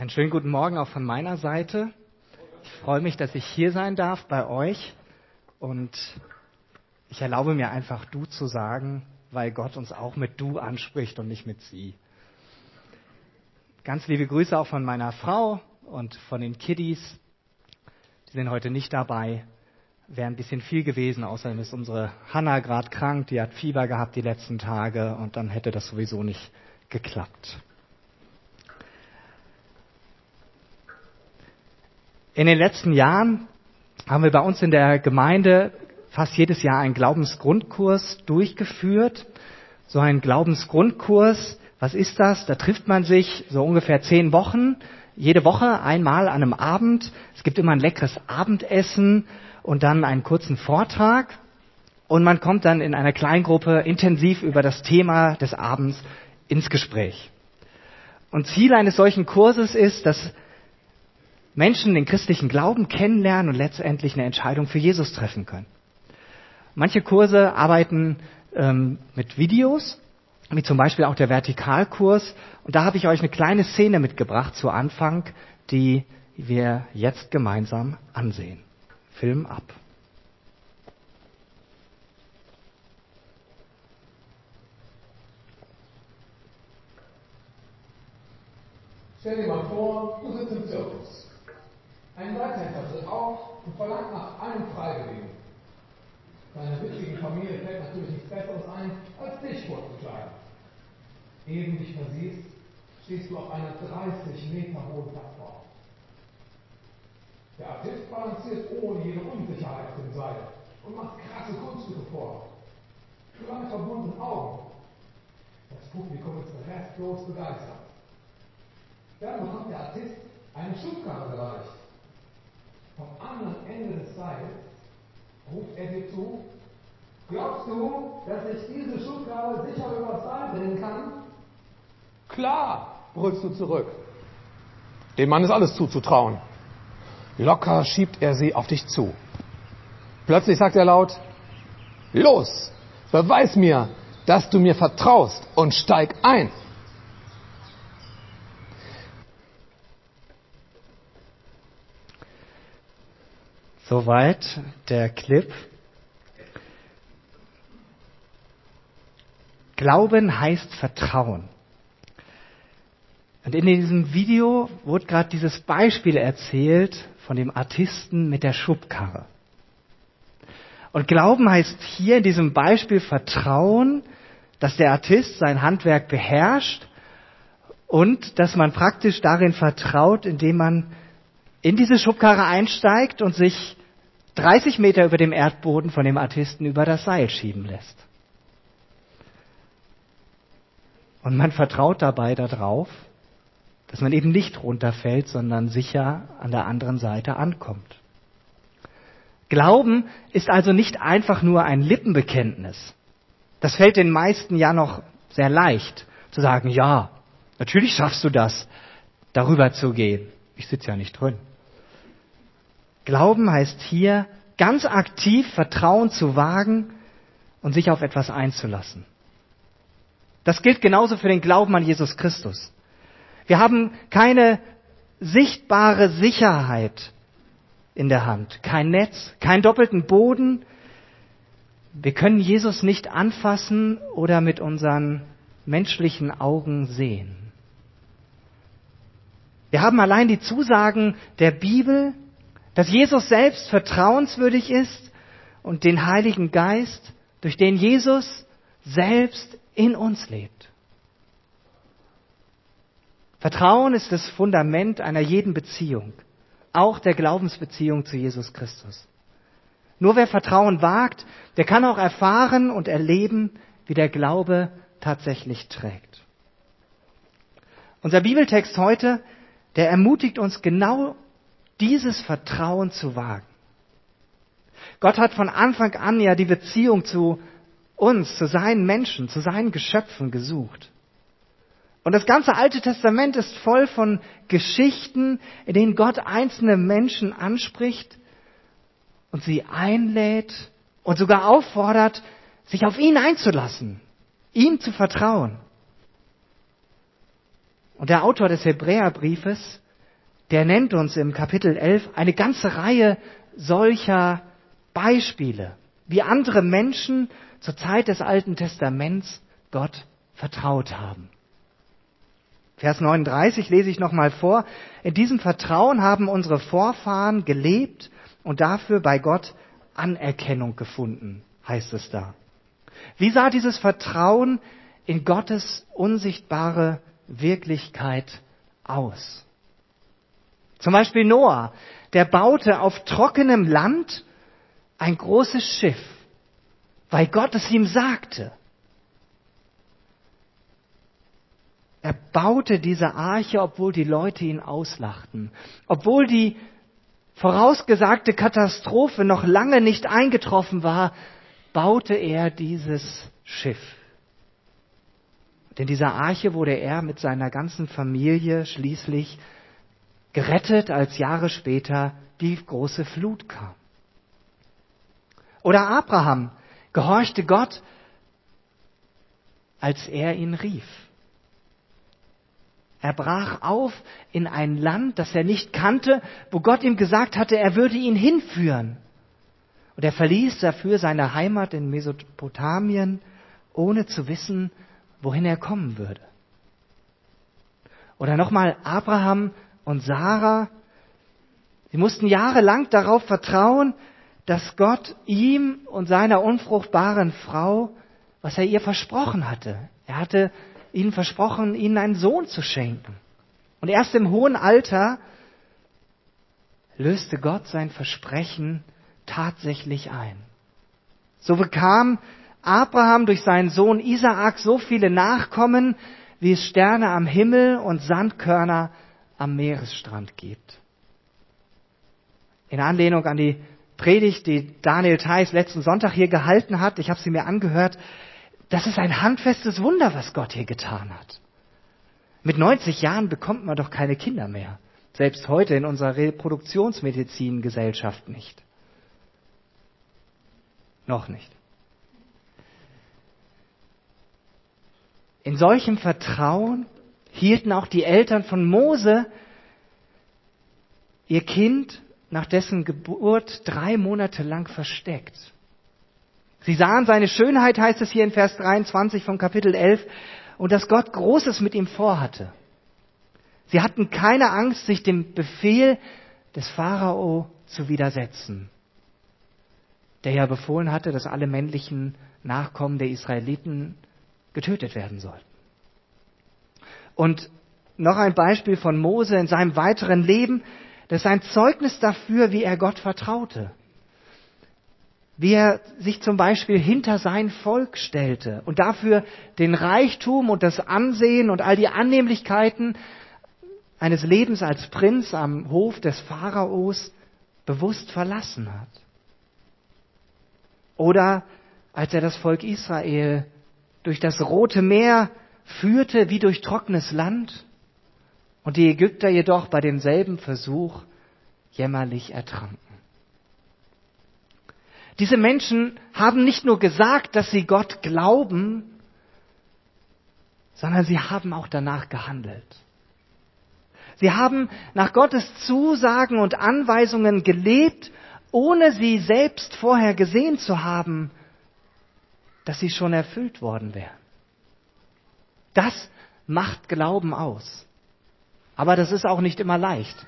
Einen schönen guten Morgen auch von meiner Seite. Ich freue mich, dass ich hier sein darf bei euch und ich erlaube mir einfach du zu sagen, weil Gott uns auch mit du anspricht und nicht mit sie. Ganz liebe Grüße auch von meiner Frau und von den Kiddies. Die sind heute nicht dabei. Wäre ein bisschen viel gewesen, außerdem ist unsere Hanna gerade krank, die hat Fieber gehabt die letzten Tage und dann hätte das sowieso nicht geklappt. In den letzten Jahren haben wir bei uns in der Gemeinde fast jedes Jahr einen Glaubensgrundkurs durchgeführt. So ein Glaubensgrundkurs, was ist das? Da trifft man sich so ungefähr zehn Wochen, jede Woche einmal an einem Abend. Es gibt immer ein leckeres Abendessen und dann einen kurzen Vortrag. Und man kommt dann in einer Kleingruppe intensiv über das Thema des Abends ins Gespräch. Und Ziel eines solchen Kurses ist, dass Menschen den christlichen Glauben kennenlernen und letztendlich eine Entscheidung für Jesus treffen können. Manche Kurse arbeiten ähm, mit Videos, wie zum Beispiel auch der Vertikalkurs. Und da habe ich euch eine kleine Szene mitgebracht zu Anfang, die wir jetzt gemeinsam ansehen. Film ab. Stell dir mal vor, du sitzt im Zirkus. Ein Leitender tritt auf und verlangt nach einem Freiwilligen. Deiner witzigen Familie fällt natürlich nichts Besseres ein, als dich vorzukleiden. Eben dich versiehst, stehst du auf einer 30 Meter hohen Plattform. Der Artist balanciert ohne jede Unsicherheit auf dem Seil und macht krasse Kunststücke vor. Für seine verbundenen Augen. Das Publikum ist restlos begeistert. Dann bekommt der Artist eine Schubkarre gereicht vom anderen Ende des Seils ruft er dir zu, glaubst du, dass ich diese Schubkarre sicher über das Seil bringen kann? Klar, brüllst du zurück. Dem Mann ist alles zuzutrauen. Locker schiebt er sie auf dich zu. Plötzlich sagt er laut, los, beweis mir, dass du mir vertraust und steig ein. Soweit der Clip. Glauben heißt Vertrauen. Und in diesem Video wurde gerade dieses Beispiel erzählt von dem Artisten mit der Schubkarre. Und Glauben heißt hier in diesem Beispiel Vertrauen, dass der Artist sein Handwerk beherrscht und dass man praktisch darin vertraut, indem man in diese Schubkarre einsteigt und sich 30 Meter über dem Erdboden von dem Artisten über das Seil schieben lässt. Und man vertraut dabei darauf, dass man eben nicht runterfällt, sondern sicher an der anderen Seite ankommt. Glauben ist also nicht einfach nur ein Lippenbekenntnis. Das fällt den meisten ja noch sehr leicht, zu sagen, ja, natürlich schaffst du das, darüber zu gehen. Ich sitze ja nicht drin. Glauben heißt hier, ganz aktiv Vertrauen zu wagen und sich auf etwas einzulassen. Das gilt genauso für den Glauben an Jesus Christus. Wir haben keine sichtbare Sicherheit in der Hand, kein Netz, keinen doppelten Boden. Wir können Jesus nicht anfassen oder mit unseren menschlichen Augen sehen. Wir haben allein die Zusagen der Bibel, dass Jesus selbst vertrauenswürdig ist und den Heiligen Geist, durch den Jesus selbst in uns lebt. Vertrauen ist das Fundament einer jeden Beziehung, auch der Glaubensbeziehung zu Jesus Christus. Nur wer Vertrauen wagt, der kann auch erfahren und erleben, wie der Glaube tatsächlich trägt. Unser Bibeltext heute, der ermutigt uns genau dieses Vertrauen zu wagen. Gott hat von Anfang an ja die Beziehung zu uns, zu seinen Menschen, zu seinen Geschöpfen gesucht. Und das ganze Alte Testament ist voll von Geschichten, in denen Gott einzelne Menschen anspricht und sie einlädt und sogar auffordert, sich auf ihn einzulassen, ihm zu vertrauen. Und der Autor des Hebräerbriefes der nennt uns im Kapitel 11 eine ganze Reihe solcher Beispiele, wie andere Menschen zur Zeit des Alten Testaments Gott vertraut haben. Vers 39 lese ich nochmal vor. In diesem Vertrauen haben unsere Vorfahren gelebt und dafür bei Gott Anerkennung gefunden, heißt es da. Wie sah dieses Vertrauen in Gottes unsichtbare Wirklichkeit aus? Zum Beispiel Noah, der baute auf trockenem Land ein großes Schiff, weil Gott es ihm sagte. Er baute diese Arche, obwohl die Leute ihn auslachten, obwohl die vorausgesagte Katastrophe noch lange nicht eingetroffen war, baute er dieses Schiff. In dieser Arche wurde er mit seiner ganzen Familie schließlich gerettet, als Jahre später die große Flut kam. Oder Abraham gehorchte Gott, als er ihn rief. Er brach auf in ein Land, das er nicht kannte, wo Gott ihm gesagt hatte, er würde ihn hinführen. Und er verließ dafür seine Heimat in Mesopotamien, ohne zu wissen, wohin er kommen würde. Oder nochmal Abraham und Sarah. Sie mussten jahrelang darauf vertrauen, dass Gott ihm und seiner unfruchtbaren Frau, was er ihr versprochen hatte. Er hatte ihnen versprochen, ihnen einen Sohn zu schenken. Und erst im hohen Alter löste Gott sein Versprechen tatsächlich ein. So bekam Abraham durch seinen Sohn Isaak so viele Nachkommen, wie es Sterne am Himmel und Sandkörner am Meeresstrand gibt. In Anlehnung an die Predigt, die Daniel Theiss letzten Sonntag hier gehalten hat, ich habe sie mir angehört, das ist ein handfestes Wunder, was Gott hier getan hat. Mit 90 Jahren bekommt man doch keine Kinder mehr. Selbst heute in unserer Reproduktionsmedizin-Gesellschaft nicht. Noch nicht. In solchem Vertrauen hielten auch die Eltern von Mose ihr Kind nach dessen Geburt drei Monate lang versteckt. Sie sahen seine Schönheit, heißt es hier in Vers 23 vom Kapitel 11, und dass Gott Großes mit ihm vorhatte. Sie hatten keine Angst, sich dem Befehl des Pharao zu widersetzen, der ja befohlen hatte, dass alle männlichen Nachkommen der Israeliten getötet werden sollten. Und noch ein Beispiel von Mose in seinem weiteren Leben, das ist ein Zeugnis dafür, wie er Gott vertraute wie er sich zum Beispiel hinter sein Volk stellte und dafür den Reichtum und das Ansehen und all die Annehmlichkeiten eines Lebens als Prinz am Hof des Pharaos bewusst verlassen hat. Oder als er das Volk Israel durch das Rote Meer führte wie durch trockenes Land und die Ägypter jedoch bei demselben Versuch jämmerlich ertranken. Diese Menschen haben nicht nur gesagt, dass sie Gott glauben, sondern sie haben auch danach gehandelt. Sie haben nach Gottes Zusagen und Anweisungen gelebt, ohne sie selbst vorher gesehen zu haben, dass sie schon erfüllt worden wären. Das macht Glauben aus. Aber das ist auch nicht immer leicht.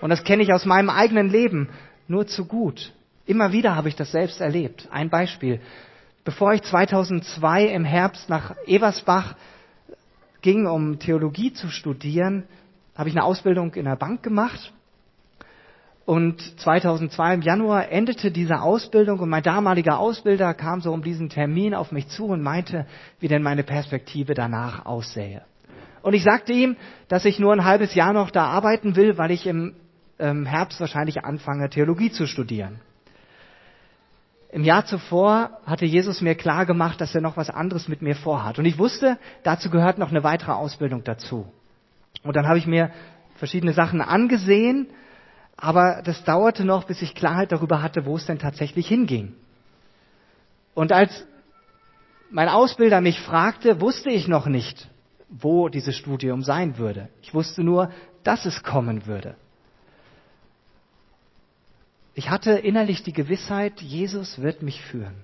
Und das kenne ich aus meinem eigenen Leben nur zu gut. Immer wieder habe ich das selbst erlebt. Ein Beispiel. Bevor ich 2002 im Herbst nach Eversbach ging, um Theologie zu studieren, habe ich eine Ausbildung in der Bank gemacht. Und 2002 im Januar endete diese Ausbildung und mein damaliger Ausbilder kam so um diesen Termin auf mich zu und meinte, wie denn meine Perspektive danach aussähe. Und ich sagte ihm, dass ich nur ein halbes Jahr noch da arbeiten will, weil ich im ähm, Herbst wahrscheinlich anfange, Theologie zu studieren. Im Jahr zuvor hatte Jesus mir klar gemacht, dass er noch was anderes mit mir vorhat. Und ich wusste, dazu gehört noch eine weitere Ausbildung dazu. Und dann habe ich mir verschiedene Sachen angesehen, aber das dauerte noch, bis ich Klarheit darüber hatte, wo es denn tatsächlich hinging. Und als mein Ausbilder mich fragte, wusste ich noch nicht, wo dieses Studium sein würde. Ich wusste nur, dass es kommen würde. Ich hatte innerlich die Gewissheit, Jesus wird mich führen.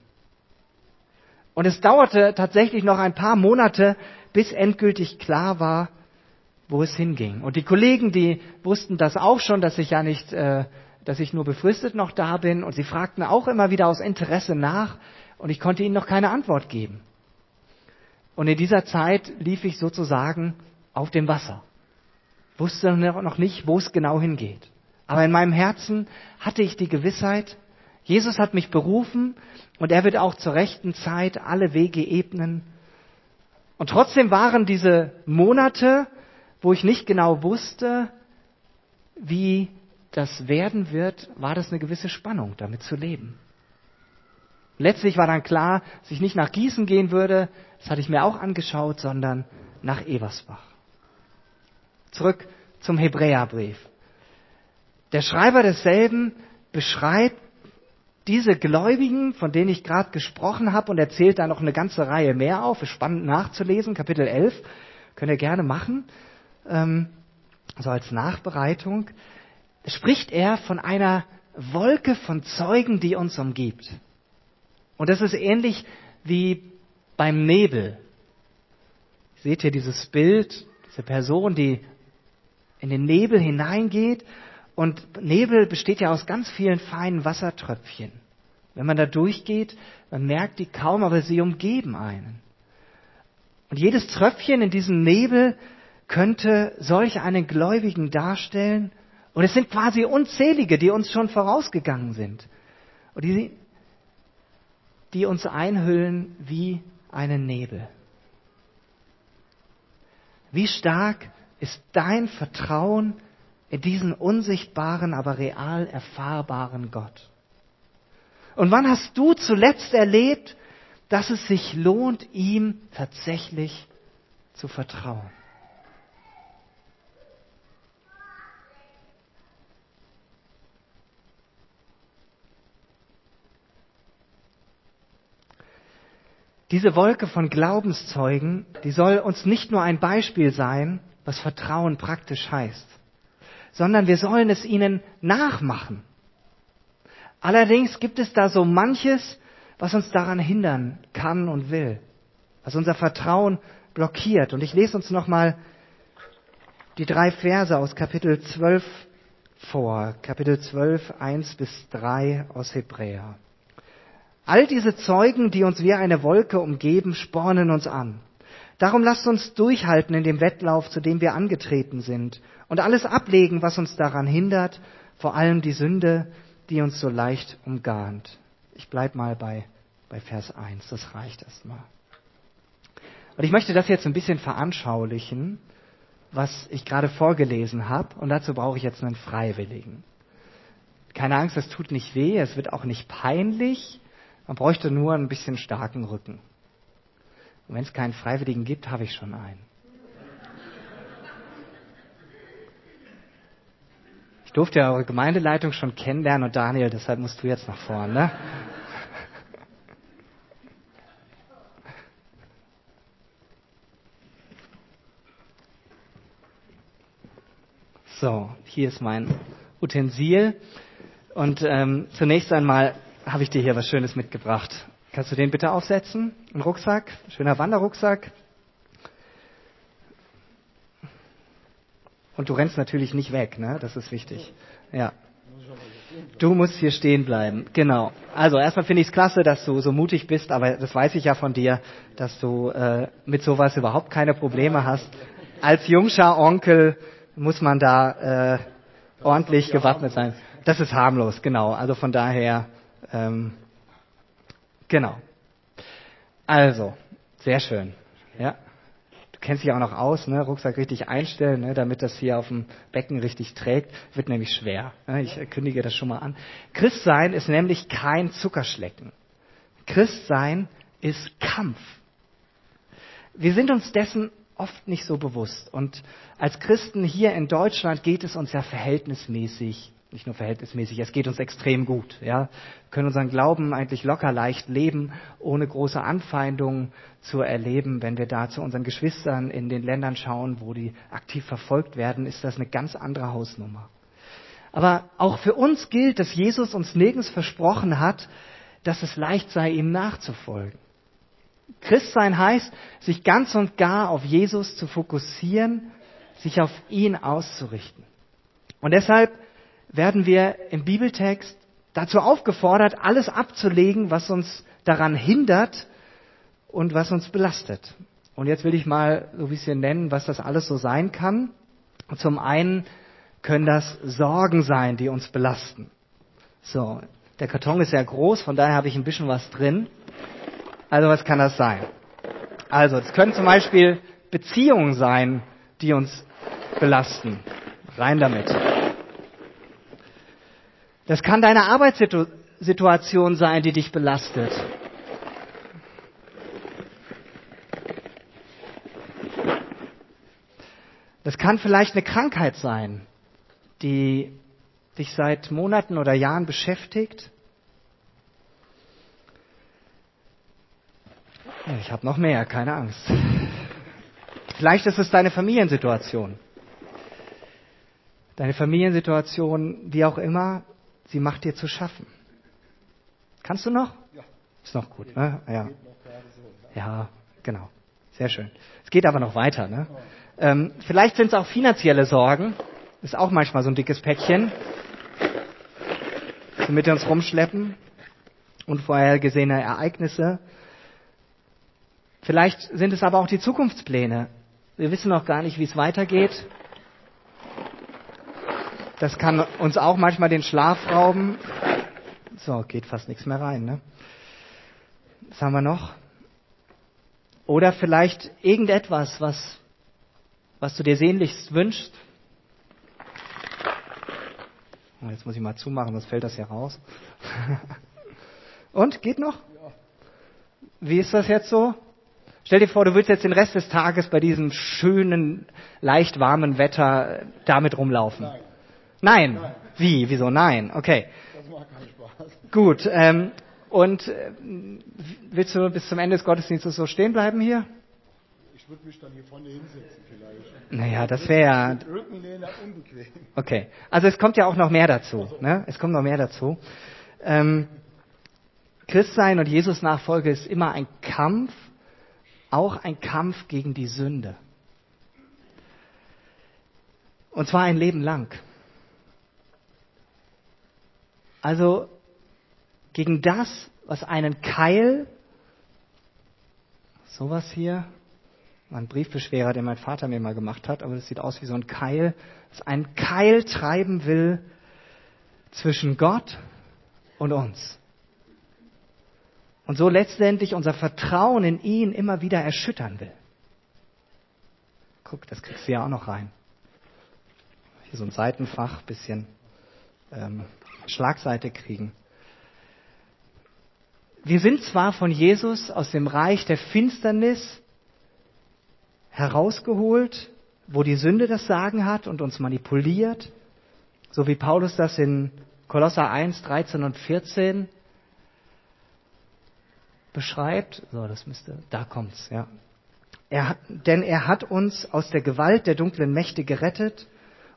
Und es dauerte tatsächlich noch ein paar Monate, bis endgültig klar war, wo es hinging. Und die Kollegen, die wussten das auch schon, dass ich ja nicht, äh, dass ich nur befristet noch da bin. Und sie fragten auch immer wieder aus Interesse nach. Und ich konnte ihnen noch keine Antwort geben. Und in dieser Zeit lief ich sozusagen auf dem Wasser. Wusste noch nicht, wo es genau hingeht. Aber in meinem Herzen hatte ich die Gewissheit, Jesus hat mich berufen und er wird auch zur rechten Zeit alle Wege ebnen. Und trotzdem waren diese Monate, wo ich nicht genau wusste, wie das werden wird, war das eine gewisse Spannung, damit zu leben. Letztlich war dann klar, dass ich nicht nach Gießen gehen würde, das hatte ich mir auch angeschaut, sondern nach Eversbach. Zurück zum Hebräerbrief. Der Schreiber desselben beschreibt diese Gläubigen, von denen ich gerade gesprochen habe, und erzählt da noch eine ganze Reihe mehr auf, ist spannend nachzulesen, Kapitel 11, könnt ihr gerne machen, ähm, so als Nachbereitung, spricht er von einer Wolke von Zeugen, die uns umgibt. Und das ist ähnlich wie beim Nebel. Seht ihr dieses Bild, diese Person, die in den Nebel hineingeht und Nebel besteht ja aus ganz vielen feinen Wassertröpfchen. Wenn man da durchgeht, man merkt die kaum, aber sie umgeben einen. Und jedes Tröpfchen in diesem Nebel könnte solch einen Gläubigen darstellen. Und es sind quasi unzählige, die uns schon vorausgegangen sind. Und die, die uns einhüllen wie einen Nebel. Wie stark ist dein Vertrauen in diesen unsichtbaren, aber real erfahrbaren Gott. Und wann hast du zuletzt erlebt, dass es sich lohnt, ihm tatsächlich zu vertrauen? Diese Wolke von Glaubenszeugen, die soll uns nicht nur ein Beispiel sein, was Vertrauen praktisch heißt sondern wir sollen es ihnen nachmachen. Allerdings gibt es da so manches, was uns daran hindern kann und will, was unser Vertrauen blockiert. Und ich lese uns nochmal die drei Verse aus Kapitel 12 vor. Kapitel 12, 1 bis 3 aus Hebräer. All diese Zeugen, die uns wie eine Wolke umgeben, spornen uns an. Darum lasst uns durchhalten in dem Wettlauf, zu dem wir angetreten sind, und alles ablegen, was uns daran hindert, vor allem die Sünde, die uns so leicht umgarnt. Ich bleib mal bei, bei Vers 1, das reicht erstmal. Und ich möchte das jetzt ein bisschen veranschaulichen, was ich gerade vorgelesen habe, und dazu brauche ich jetzt einen Freiwilligen. Keine Angst, es tut nicht weh, es wird auch nicht peinlich, man bräuchte nur ein bisschen starken Rücken. Und wenn es keinen Freiwilligen gibt, habe ich schon einen. Ich durfte ja eure Gemeindeleitung schon kennenlernen und Daniel, deshalb musst du jetzt nach vorne. Ne? So, hier ist mein Utensil. Und ähm, zunächst einmal habe ich dir hier was Schönes mitgebracht. Kannst du den bitte aufsetzen? Ein Rucksack, schöner Wanderrucksack. Und du rennst natürlich nicht weg, ne? Das ist wichtig. Ja. Du musst hier stehen bleiben. Genau. Also erstmal finde ich es klasse, dass du so mutig bist, aber das weiß ich ja von dir, dass du äh, mit sowas überhaupt keine Probleme hast. Als jungscher Onkel muss man da äh, ordentlich gewappnet sein. Das ist harmlos, genau. Also von daher ähm, Genau. Also, sehr schön. Ja. Du kennst dich auch noch aus, ne? Rucksack richtig einstellen, ne? damit das hier auf dem Becken richtig trägt. Wird nämlich schwer. Ne? Ich kündige das schon mal an. Christsein ist nämlich kein Zuckerschlecken. Christsein ist Kampf. Wir sind uns dessen oft nicht so bewusst. Und als Christen hier in Deutschland geht es uns ja verhältnismäßig nicht nur verhältnismäßig, es geht uns extrem gut. Ja? Wir können unseren Glauben eigentlich locker leicht leben, ohne große Anfeindungen zu erleben. Wenn wir da zu unseren Geschwistern in den Ländern schauen, wo die aktiv verfolgt werden, ist das eine ganz andere Hausnummer. Aber auch für uns gilt, dass Jesus uns nirgends versprochen hat, dass es leicht sei, ihm nachzufolgen. Christsein heißt, sich ganz und gar auf Jesus zu fokussieren, sich auf ihn auszurichten. Und deshalb werden wir im Bibeltext dazu aufgefordert, alles abzulegen, was uns daran hindert und was uns belastet. Und jetzt will ich mal so ein bisschen nennen, was das alles so sein kann. Zum einen können das Sorgen sein, die uns belasten. So, der Karton ist sehr groß, von daher habe ich ein bisschen was drin. Also was kann das sein? Also, es können zum Beispiel Beziehungen sein, die uns belasten. Rein damit. Das kann deine Arbeitssituation sein, die dich belastet. Das kann vielleicht eine Krankheit sein, die dich seit Monaten oder Jahren beschäftigt. Ich habe noch mehr, keine Angst. Vielleicht ist es deine Familiensituation. Deine Familiensituation, wie auch immer, sie macht dir zu schaffen. Kannst du noch? Ja. Ist noch gut, ne? Ja. Ja, genau. Sehr schön. Es geht aber noch weiter, ne? Ähm, vielleicht sind es auch finanzielle Sorgen. Ist auch manchmal so ein dickes Päckchen, womit wir uns rumschleppen. Unvorhergesehene Ereignisse. Vielleicht sind es aber auch die Zukunftspläne. Wir wissen noch gar nicht, wie es weitergeht. Das kann uns auch manchmal den Schlaf rauben. So, geht fast nichts mehr rein, ne? Was haben wir noch? Oder vielleicht irgendetwas, was, was du dir sehnlichst wünschst. Oh, jetzt muss ich mal zumachen, sonst fällt das hier raus. Und, geht noch? Wie ist das jetzt so? Stell dir vor, du würdest jetzt den Rest des Tages bei diesem schönen, leicht warmen Wetter damit rumlaufen. Nein. Nein. Nein. Wie? Wieso? Nein. Okay. Das macht keinen Spaß. Gut. Ähm, und äh, willst du bis zum Ende des Gottesdienstes so stehen bleiben hier? Ich würde mich dann hier vorne hinsetzen vielleicht. Naja, das wäre ja. Rückenlehner unbequem. Okay. Also es kommt ja auch noch mehr dazu. Ne? Es kommt noch mehr dazu. Ähm, Christsein und Jesus-Nachfolge ist immer ein Kampf auch ein Kampf gegen die Sünde. Und zwar ein Leben lang. Also gegen das, was einen Keil, sowas hier, ein Briefbeschwerer, den mein Vater mir mal gemacht hat, aber das sieht aus wie so ein Keil, das einen Keil treiben will zwischen Gott und uns und so letztendlich unser Vertrauen in ihn immer wieder erschüttern will. Guck, das kriegst du ja auch noch rein. Hier so ein Seitenfach, bisschen ähm, Schlagseite kriegen. Wir sind zwar von Jesus aus dem Reich der Finsternis herausgeholt, wo die Sünde das Sagen hat und uns manipuliert, so wie Paulus das in Kolosser 1, 13 und 14 beschreibt. So, das müsste, da kommt's, ja. Er, denn er hat uns aus der Gewalt der dunklen Mächte gerettet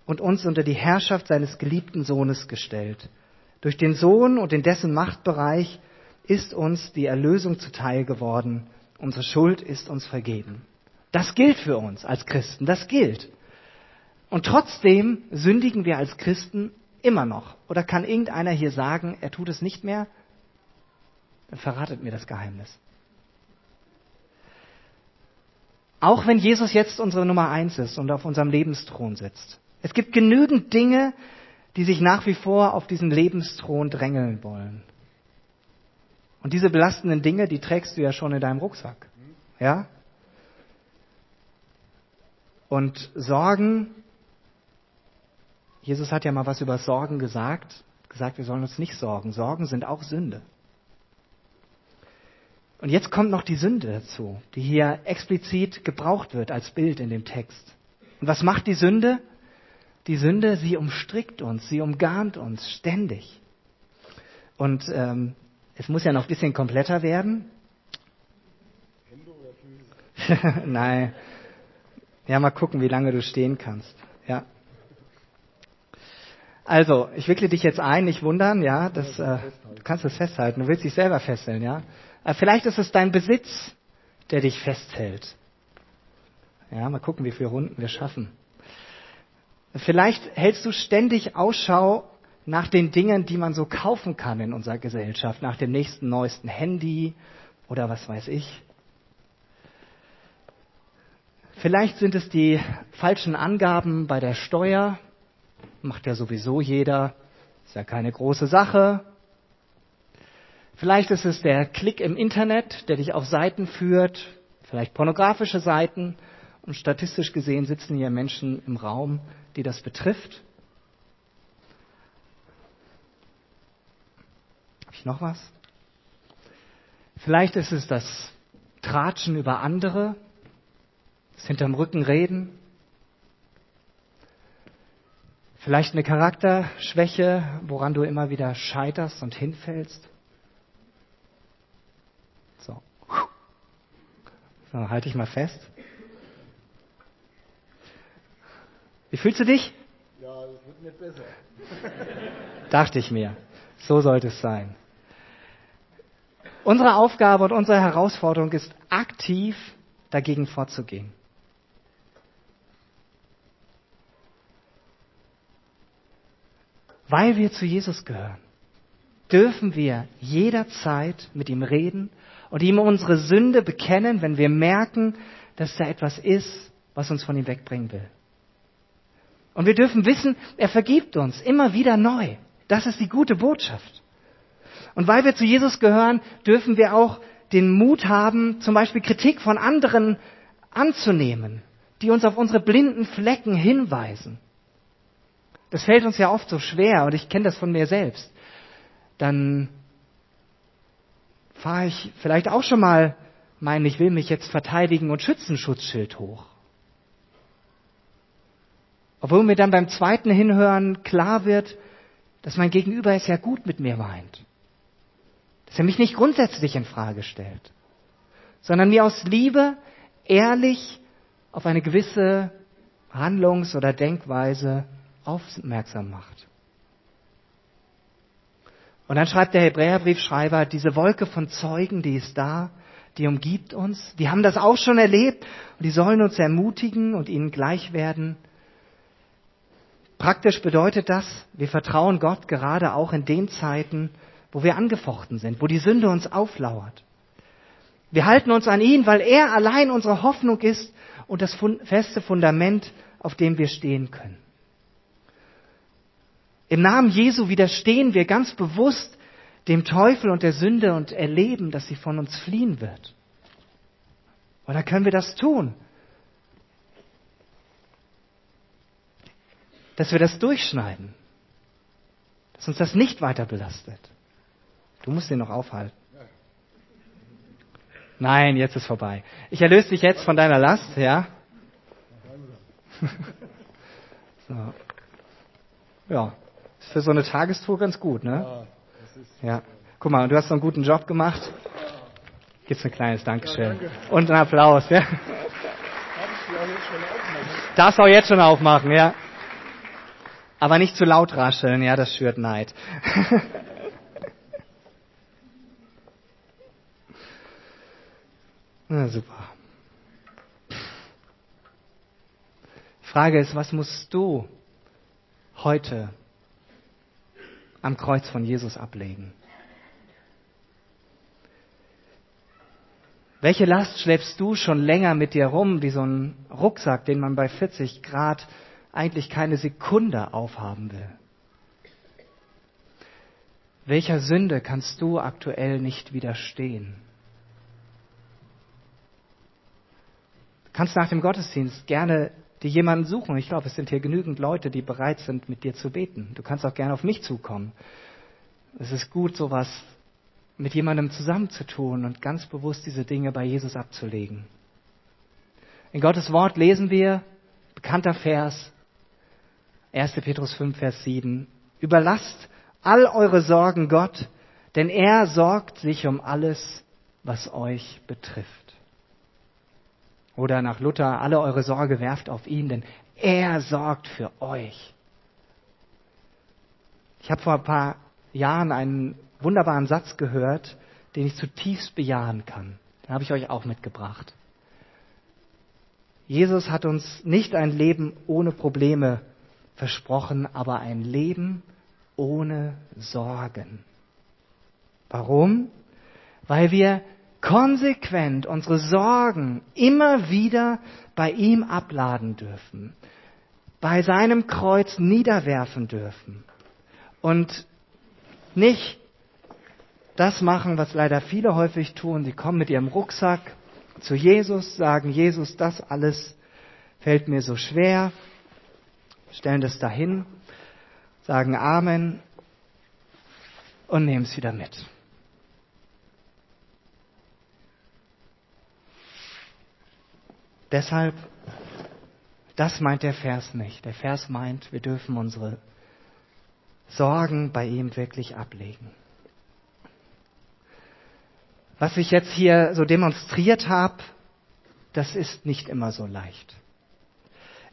und uns unter die Herrschaft seines geliebten Sohnes gestellt. Durch den Sohn und in dessen Machtbereich ist uns die Erlösung zuteil geworden. Unsere Schuld ist uns vergeben. Das gilt für uns als Christen, das gilt. Und trotzdem sündigen wir als Christen immer noch. Oder kann irgendeiner hier sagen, er tut es nicht mehr? dann verratet mir das Geheimnis. Auch wenn Jesus jetzt unsere Nummer eins ist und auf unserem Lebensthron sitzt. Es gibt genügend Dinge, die sich nach wie vor auf diesen Lebensthron drängeln wollen. Und diese belastenden Dinge, die trägst du ja schon in deinem Rucksack. Ja? Und Sorgen, Jesus hat ja mal was über Sorgen gesagt, gesagt, wir sollen uns nicht sorgen. Sorgen sind auch Sünde. Und jetzt kommt noch die Sünde dazu, die hier explizit gebraucht wird als Bild in dem Text. Und was macht die Sünde? Die Sünde, sie umstrickt uns, sie umgarnt uns ständig. Und ähm, es muss ja noch ein bisschen kompletter werden. Nein. Ja, mal gucken, wie lange du stehen kannst. Ja. Also, ich wickle dich jetzt ein, nicht wundern, ja, das, äh, du kannst es festhalten, du willst dich selber fesseln, ja. Aber vielleicht ist es dein Besitz, der dich festhält. Ja, mal gucken, wie viele Runden wir schaffen. Vielleicht hältst du ständig Ausschau nach den Dingen, die man so kaufen kann in unserer Gesellschaft, nach dem nächsten neuesten Handy oder was weiß ich. Vielleicht sind es die falschen Angaben bei der Steuer, macht ja sowieso jeder, ist ja keine große Sache. Vielleicht ist es der Klick im Internet, der dich auf Seiten führt, vielleicht pornografische Seiten. Und statistisch gesehen sitzen hier Menschen im Raum, die das betrifft. Habe ich noch was? Vielleicht ist es das Tratschen über andere, das hinterm Rücken reden. Vielleicht eine Charakterschwäche, woran du immer wieder scheiterst und hinfällst. So. So, halte ich mal fest. Wie fühlst du dich? Ja, das wird nicht besser. Dachte ich mir. So sollte es sein. Unsere Aufgabe und unsere Herausforderung ist, aktiv dagegen vorzugehen. Weil wir zu Jesus gehören, dürfen wir jederzeit mit ihm reden und ihm unsere Sünde bekennen, wenn wir merken, dass da etwas ist, was uns von ihm wegbringen will. Und wir dürfen wissen, er vergibt uns immer wieder neu. Das ist die gute Botschaft. Und weil wir zu Jesus gehören, dürfen wir auch den Mut haben, zum Beispiel Kritik von anderen anzunehmen, die uns auf unsere blinden Flecken hinweisen. Das fällt uns ja oft so schwer und ich kenne das von mir selbst. Dann fahre ich vielleicht auch schon mal mein, ich will mich jetzt verteidigen und Schützenschutzschild hoch. Obwohl mir dann beim zweiten Hinhören klar wird, dass mein Gegenüber es ja gut mit mir meint. Dass er mich nicht grundsätzlich in Frage stellt, sondern mir aus Liebe ehrlich auf eine gewisse Handlungs- oder Denkweise aufmerksam macht. Und dann schreibt der Hebräerbriefschreiber, diese Wolke von Zeugen, die ist da, die umgibt uns, die haben das auch schon erlebt und die sollen uns ermutigen und ihnen gleich werden. Praktisch bedeutet das, wir vertrauen Gott gerade auch in den Zeiten, wo wir angefochten sind, wo die Sünde uns auflauert. Wir halten uns an ihn, weil er allein unsere Hoffnung ist und das feste Fundament, auf dem wir stehen können. Im Namen Jesu widerstehen wir ganz bewusst dem Teufel und der Sünde und erleben, dass sie von uns fliehen wird. Oder können wir das tun? Dass wir das durchschneiden. Dass uns das nicht weiter belastet. Du musst ihn noch aufhalten. Nein, jetzt ist vorbei. Ich erlöse dich jetzt von deiner Last, ja? so. Ja. Ist für so eine Tagestour ganz gut, ne? Ja. Guck mal, du hast so einen guten Job gemacht. Gibt's ein kleines Dankeschön. Und einen Applaus, ja? Darfst auch jetzt schon aufmachen, ja? Aber nicht zu laut rascheln, ja, das schürt Neid. Na super. Frage ist, was musst du heute am Kreuz von Jesus ablegen? Welche Last schleppst du schon länger mit dir rum, wie so ein Rucksack, den man bei 40 Grad eigentlich keine Sekunde aufhaben will? Welcher Sünde kannst du aktuell nicht widerstehen? Du kannst nach dem Gottesdienst gerne dir jemanden suchen. Ich glaube, es sind hier genügend Leute, die bereit sind, mit dir zu beten. Du kannst auch gerne auf mich zukommen. Es ist gut, sowas mit jemandem zusammenzutun und ganz bewusst diese Dinge bei Jesus abzulegen. In Gottes Wort lesen wir, bekannter Vers, 1. Petrus 5, Vers 7, überlasst all eure Sorgen Gott, denn er sorgt sich um alles, was euch betrifft. Oder nach Luther, alle eure Sorge werft auf ihn, denn er sorgt für euch. Ich habe vor ein paar Jahren einen wunderbaren Satz gehört, den ich zutiefst bejahen kann. Den habe ich euch auch mitgebracht. Jesus hat uns nicht ein Leben ohne Probleme versprochen, aber ein Leben ohne Sorgen. Warum? Weil wir konsequent unsere Sorgen immer wieder bei ihm abladen dürfen, bei seinem Kreuz niederwerfen dürfen und nicht das machen, was leider viele häufig tun. Sie kommen mit ihrem Rucksack zu Jesus, sagen, Jesus, das alles fällt mir so schwer, stellen das dahin, sagen Amen und nehmen es wieder mit. Deshalb, das meint der Vers nicht. Der Vers meint, wir dürfen unsere Sorgen bei ihm wirklich ablegen. Was ich jetzt hier so demonstriert habe, das ist nicht immer so leicht.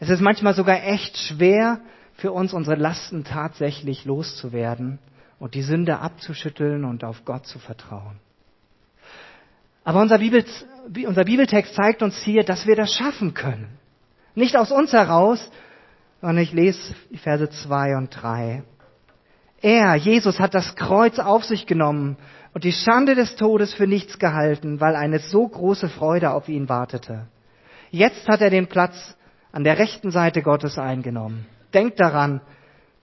Es ist manchmal sogar echt schwer für uns, unsere Lasten tatsächlich loszuwerden und die Sünde abzuschütteln und auf Gott zu vertrauen. Aber unser, Bibel, unser Bibeltext zeigt uns hier, dass wir das schaffen können. Nicht aus uns heraus, sondern ich lese die Verse 2 und 3. Er, Jesus, hat das Kreuz auf sich genommen und die Schande des Todes für nichts gehalten, weil eine so große Freude auf ihn wartete. Jetzt hat er den Platz an der rechten Seite Gottes eingenommen. Denkt daran,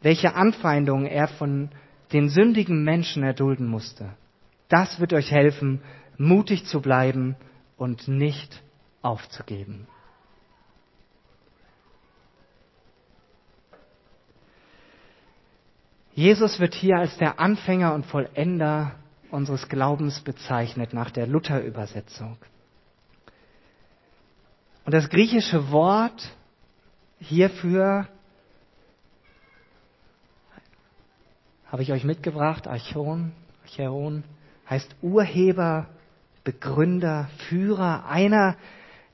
welche Anfeindungen er von den sündigen Menschen erdulden musste. Das wird euch helfen, mutig zu bleiben und nicht aufzugeben. Jesus wird hier als der Anfänger und Vollender unseres Glaubens bezeichnet nach der Luther-Übersetzung. Und das griechische Wort hierfür habe ich euch mitgebracht, Archon, Archeon, heißt Urheber, Begründer, Führer, einer,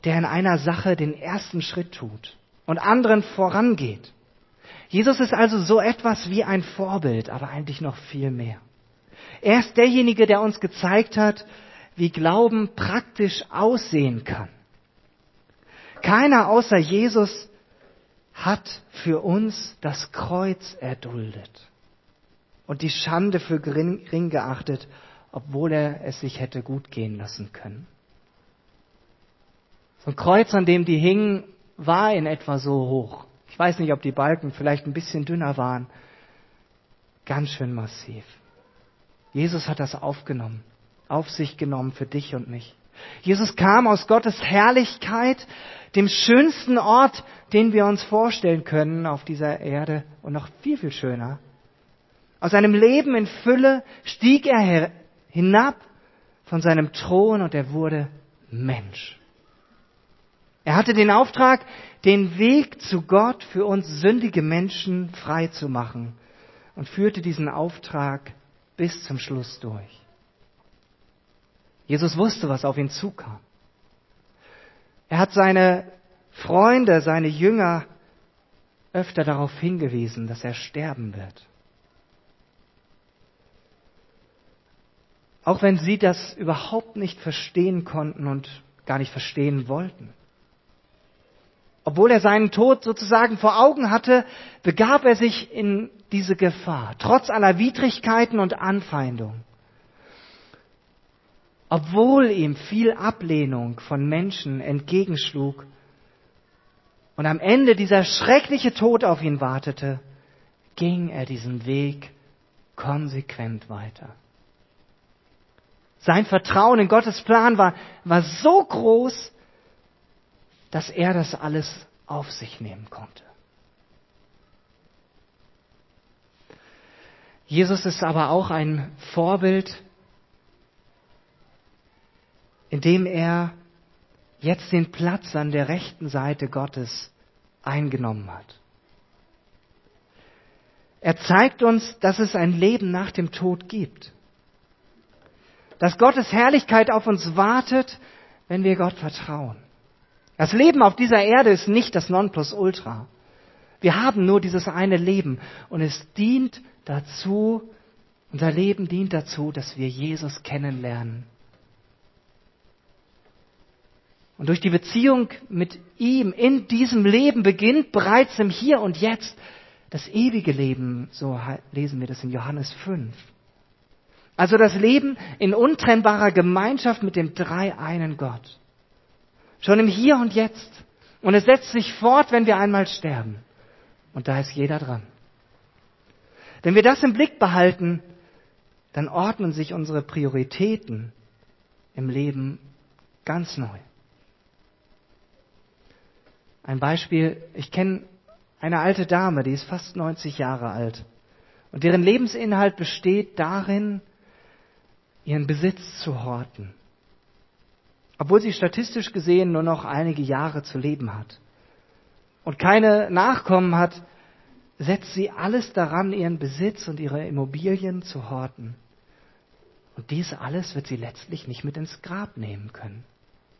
der in einer Sache den ersten Schritt tut und anderen vorangeht. Jesus ist also so etwas wie ein Vorbild, aber eigentlich noch viel mehr. Er ist derjenige, der uns gezeigt hat, wie Glauben praktisch aussehen kann. Keiner außer Jesus hat für uns das Kreuz erduldet und die Schande für gering geachtet, obwohl er es sich hätte gut gehen lassen können. So ein Kreuz, an dem die hingen, war in etwa so hoch. Ich weiß nicht, ob die Balken vielleicht ein bisschen dünner waren. Ganz schön massiv. Jesus hat das aufgenommen, auf sich genommen für dich und mich. Jesus kam aus Gottes Herrlichkeit, dem schönsten Ort, den wir uns vorstellen können auf dieser Erde und noch viel, viel schöner. Aus seinem Leben in Fülle stieg er hinab von seinem Thron und er wurde Mensch. Er hatte den Auftrag, den Weg zu Gott für uns sündige Menschen frei zu machen und führte diesen Auftrag bis zum Schluss durch. Jesus wusste, was auf ihn zukam. Er hat seine Freunde, seine Jünger öfter darauf hingewiesen, dass er sterben wird. Auch wenn sie das überhaupt nicht verstehen konnten und gar nicht verstehen wollten. Obwohl er seinen Tod sozusagen vor Augen hatte, begab er sich in diese Gefahr, trotz aller Widrigkeiten und Anfeindung. Obwohl ihm viel Ablehnung von Menschen entgegenschlug und am Ende dieser schreckliche Tod auf ihn wartete, ging er diesen Weg konsequent weiter. Sein Vertrauen in Gottes Plan war, war so groß, dass er das alles auf sich nehmen konnte. Jesus ist aber auch ein Vorbild, indem er jetzt den Platz an der rechten Seite Gottes eingenommen hat. Er zeigt uns, dass es ein Leben nach dem Tod gibt. Dass Gottes Herrlichkeit auf uns wartet, wenn wir Gott vertrauen. Das Leben auf dieser Erde ist nicht das Nonplusultra. Wir haben nur dieses eine Leben und es dient dazu, unser Leben dient dazu, dass wir Jesus kennenlernen. Und durch die Beziehung mit ihm in diesem Leben beginnt bereits im Hier und Jetzt das ewige Leben, so lesen wir das in Johannes 5. Also das Leben in untrennbarer Gemeinschaft mit dem dreieinen Gott. Schon im Hier und Jetzt. Und es setzt sich fort, wenn wir einmal sterben. Und da ist jeder dran. Wenn wir das im Blick behalten, dann ordnen sich unsere Prioritäten im Leben ganz neu. Ein Beispiel, ich kenne eine alte Dame, die ist fast 90 Jahre alt und deren Lebensinhalt besteht darin, ihren Besitz zu horten, obwohl sie statistisch gesehen nur noch einige Jahre zu leben hat und keine Nachkommen hat, setzt sie alles daran, ihren Besitz und ihre Immobilien zu horten. Und dies alles wird sie letztlich nicht mit ins Grab nehmen können.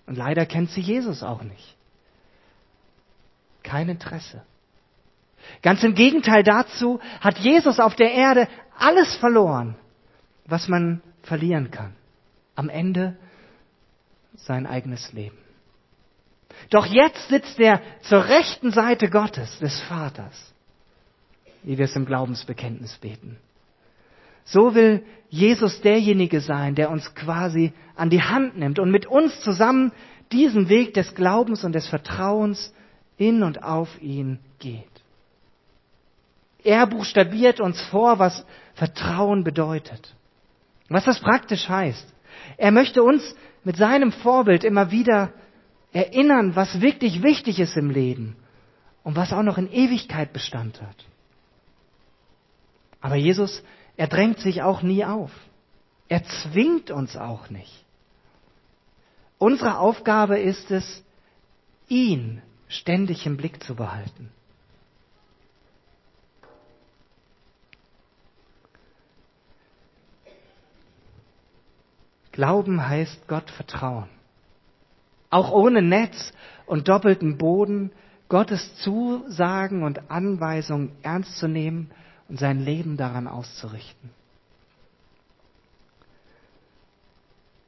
Und leider kennt sie Jesus auch nicht. Kein Interesse. Ganz im Gegenteil dazu hat Jesus auf der Erde alles verloren, was man verlieren kann. Am Ende sein eigenes Leben. Doch jetzt sitzt er zur rechten Seite Gottes, des Vaters, wie wir es im Glaubensbekenntnis beten. So will Jesus derjenige sein, der uns quasi an die Hand nimmt und mit uns zusammen diesen Weg des Glaubens und des Vertrauens in und auf ihn geht. Er buchstabiert uns vor, was Vertrauen bedeutet. Was das praktisch heißt. Er möchte uns mit seinem Vorbild immer wieder erinnern, was wirklich wichtig ist im Leben und was auch noch in Ewigkeit Bestand hat. Aber Jesus, er drängt sich auch nie auf. Er zwingt uns auch nicht. Unsere Aufgabe ist es, ihn ständig im Blick zu behalten. Glauben heißt Gott vertrauen. Auch ohne Netz und doppelten Boden Gottes Zusagen und Anweisungen ernst zu nehmen und sein Leben daran auszurichten.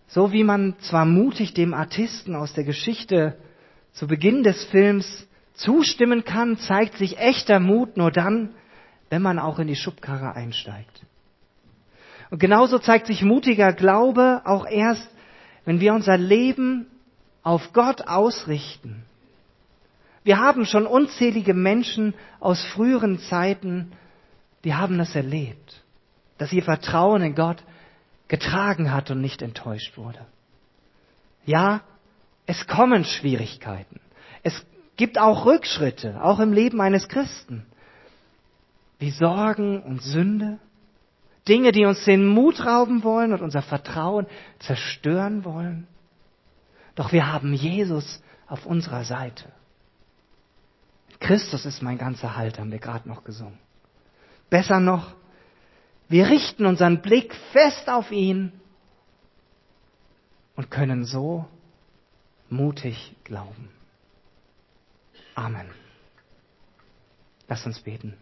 So wie man zwar mutig dem Artisten aus der Geschichte zu Beginn des Films zustimmen kann, zeigt sich echter Mut nur dann, wenn man auch in die Schubkarre einsteigt. Und genauso zeigt sich mutiger Glaube auch erst, wenn wir unser Leben auf Gott ausrichten. Wir haben schon unzählige Menschen aus früheren Zeiten, die haben das erlebt, dass ihr Vertrauen in Gott getragen hat und nicht enttäuscht wurde. Ja, es kommen Schwierigkeiten. Es gibt auch Rückschritte, auch im Leben eines Christen, wie Sorgen und Sünde. Dinge, die uns den Mut rauben wollen und unser Vertrauen zerstören wollen. Doch wir haben Jesus auf unserer Seite. Christus ist mein ganzer Halt, haben wir gerade noch gesungen. Besser noch, wir richten unseren Blick fest auf ihn und können so mutig glauben. Amen. Lass uns beten.